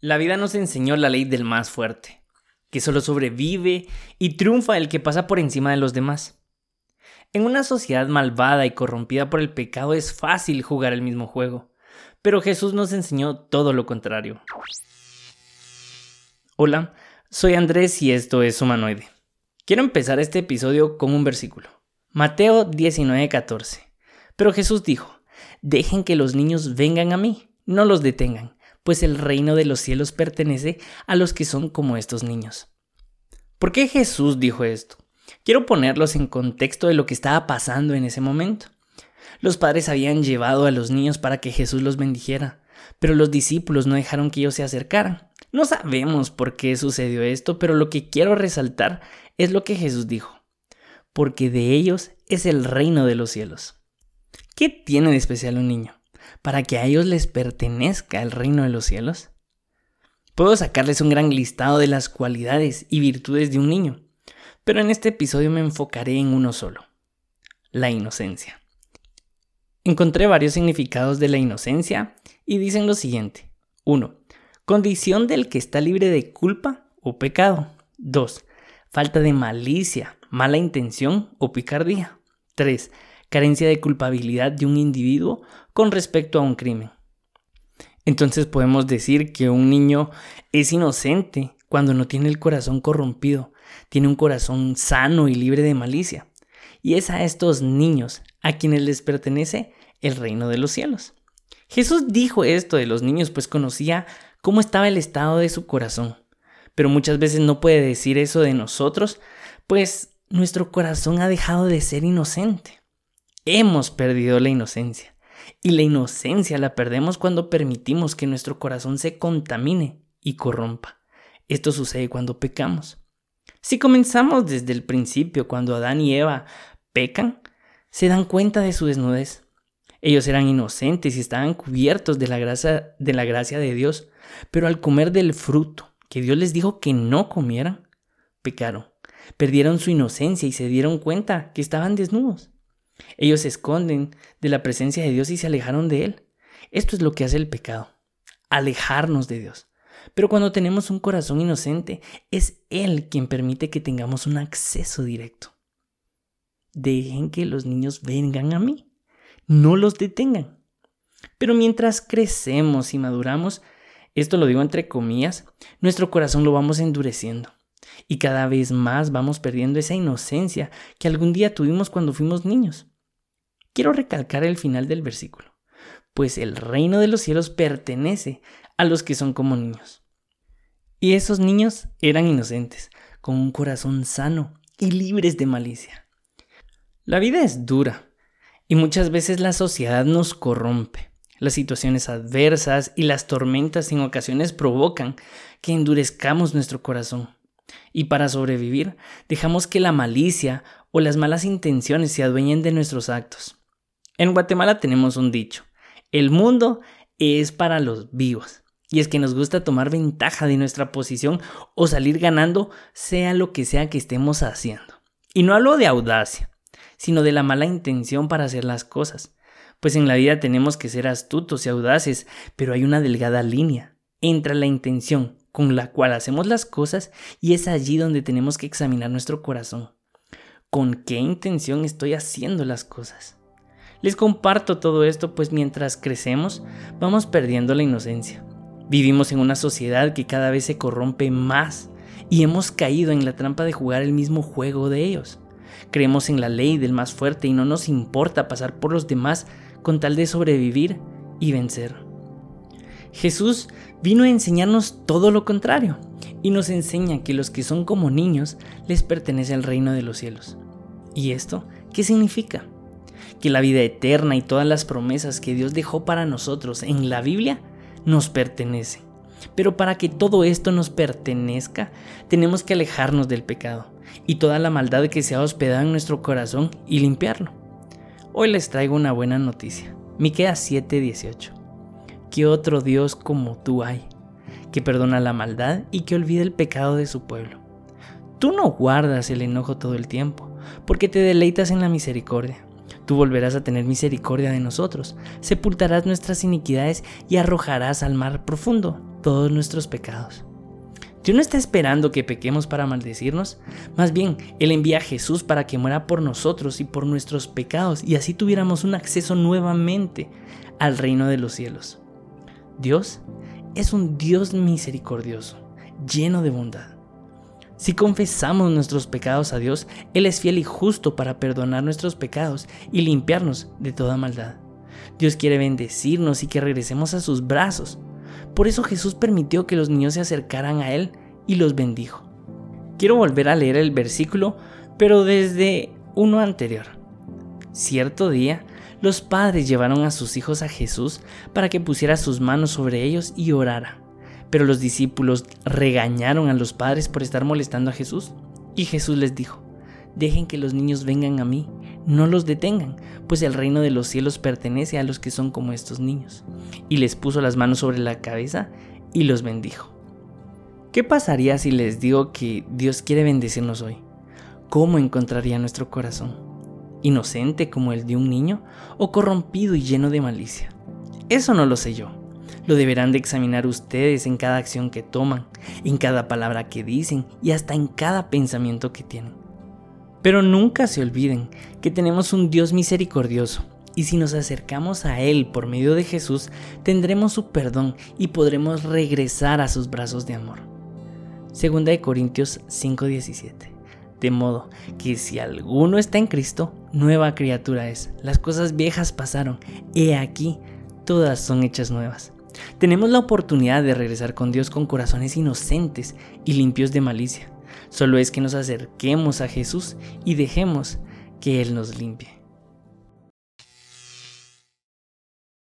La vida nos enseñó la ley del más fuerte, que solo sobrevive y triunfa el que pasa por encima de los demás. En una sociedad malvada y corrompida por el pecado es fácil jugar el mismo juego, pero Jesús nos enseñó todo lo contrario. Hola, soy Andrés y esto es Humanoide. Quiero empezar este episodio con un versículo. Mateo 19:14. Pero Jesús dijo, dejen que los niños vengan a mí, no los detengan pues el reino de los cielos pertenece a los que son como estos niños. ¿Por qué Jesús dijo esto? Quiero ponerlos en contexto de lo que estaba pasando en ese momento. Los padres habían llevado a los niños para que Jesús los bendijera, pero los discípulos no dejaron que ellos se acercaran. No sabemos por qué sucedió esto, pero lo que quiero resaltar es lo que Jesús dijo, porque de ellos es el reino de los cielos. ¿Qué tiene de especial un niño? Para que a ellos les pertenezca el reino de los cielos? Puedo sacarles un gran listado de las cualidades y virtudes de un niño, pero en este episodio me enfocaré en uno solo, la inocencia. Encontré varios significados de la inocencia y dicen lo siguiente. 1. Condición del que está libre de culpa o pecado. 2. Falta de malicia, mala intención o picardía. 3 carencia de culpabilidad de un individuo con respecto a un crimen. Entonces podemos decir que un niño es inocente cuando no tiene el corazón corrompido, tiene un corazón sano y libre de malicia. Y es a estos niños a quienes les pertenece el reino de los cielos. Jesús dijo esto de los niños pues conocía cómo estaba el estado de su corazón. Pero muchas veces no puede decir eso de nosotros, pues nuestro corazón ha dejado de ser inocente hemos perdido la inocencia. Y la inocencia la perdemos cuando permitimos que nuestro corazón se contamine y corrompa. Esto sucede cuando pecamos. Si comenzamos desde el principio, cuando Adán y Eva pecan, se dan cuenta de su desnudez. Ellos eran inocentes y estaban cubiertos de la gracia de, la gracia de Dios, pero al comer del fruto que Dios les dijo que no comieran, pecaron. Perdieron su inocencia y se dieron cuenta que estaban desnudos. Ellos se esconden de la presencia de Dios y se alejaron de Él. Esto es lo que hace el pecado, alejarnos de Dios. Pero cuando tenemos un corazón inocente, es Él quien permite que tengamos un acceso directo. Dejen que los niños vengan a mí, no los detengan. Pero mientras crecemos y maduramos, esto lo digo entre comillas, nuestro corazón lo vamos endureciendo. Y cada vez más vamos perdiendo esa inocencia que algún día tuvimos cuando fuimos niños. Quiero recalcar el final del versículo, pues el reino de los cielos pertenece a los que son como niños. Y esos niños eran inocentes, con un corazón sano y libres de malicia. La vida es dura y muchas veces la sociedad nos corrompe. Las situaciones adversas y las tormentas en ocasiones provocan que endurezcamos nuestro corazón. Y para sobrevivir, dejamos que la malicia o las malas intenciones se adueñen de nuestros actos. En Guatemala tenemos un dicho, el mundo es para los vivos. Y es que nos gusta tomar ventaja de nuestra posición o salir ganando sea lo que sea que estemos haciendo. Y no hablo de audacia, sino de la mala intención para hacer las cosas. Pues en la vida tenemos que ser astutos y audaces, pero hay una delgada línea entre la intención con la cual hacemos las cosas y es allí donde tenemos que examinar nuestro corazón. ¿Con qué intención estoy haciendo las cosas? Les comparto todo esto pues mientras crecemos vamos perdiendo la inocencia. Vivimos en una sociedad que cada vez se corrompe más y hemos caído en la trampa de jugar el mismo juego de ellos. Creemos en la ley del más fuerte y no nos importa pasar por los demás con tal de sobrevivir y vencer. Jesús vino a enseñarnos todo lo contrario y nos enseña que los que son como niños les pertenece al reino de los cielos. ¿Y esto qué significa? Que la vida eterna y todas las promesas que Dios dejó para nosotros en la Biblia nos pertenecen. Pero para que todo esto nos pertenezca, tenemos que alejarnos del pecado y toda la maldad que se ha hospedado en nuestro corazón y limpiarlo. Hoy les traigo una buena noticia. Miqueas 7:18. ¿Qué otro Dios como tú hay, que perdona la maldad y que olvida el pecado de su pueblo? Tú no guardas el enojo todo el tiempo, porque te deleitas en la misericordia. Tú volverás a tener misericordia de nosotros, sepultarás nuestras iniquidades y arrojarás al mar profundo todos nuestros pecados. Dios no está esperando que pequemos para maldecirnos, más bien Él envía a Jesús para que muera por nosotros y por nuestros pecados y así tuviéramos un acceso nuevamente al reino de los cielos. Dios es un Dios misericordioso, lleno de bondad. Si confesamos nuestros pecados a Dios, Él es fiel y justo para perdonar nuestros pecados y limpiarnos de toda maldad. Dios quiere bendecirnos y que regresemos a sus brazos. Por eso Jesús permitió que los niños se acercaran a Él y los bendijo. Quiero volver a leer el versículo, pero desde uno anterior. Cierto día, los padres llevaron a sus hijos a Jesús para que pusiera sus manos sobre ellos y orara. Pero los discípulos regañaron a los padres por estar molestando a Jesús. Y Jesús les dijo, dejen que los niños vengan a mí, no los detengan, pues el reino de los cielos pertenece a los que son como estos niños. Y les puso las manos sobre la cabeza y los bendijo. ¿Qué pasaría si les digo que Dios quiere bendecirnos hoy? ¿Cómo encontraría nuestro corazón? ¿Inocente como el de un niño o corrompido y lleno de malicia? Eso no lo sé yo. Lo deberán de examinar ustedes en cada acción que toman, en cada palabra que dicen y hasta en cada pensamiento que tienen. Pero nunca se olviden que tenemos un Dios misericordioso y si nos acercamos a Él por medio de Jesús, tendremos su perdón y podremos regresar a sus brazos de amor. Segunda de Corintios 5:17. De modo que si alguno está en Cristo, nueva criatura es. Las cosas viejas pasaron, he aquí, todas son hechas nuevas. Tenemos la oportunidad de regresar con Dios con corazones inocentes y limpios de malicia. Solo es que nos acerquemos a Jesús y dejemos que Él nos limpie.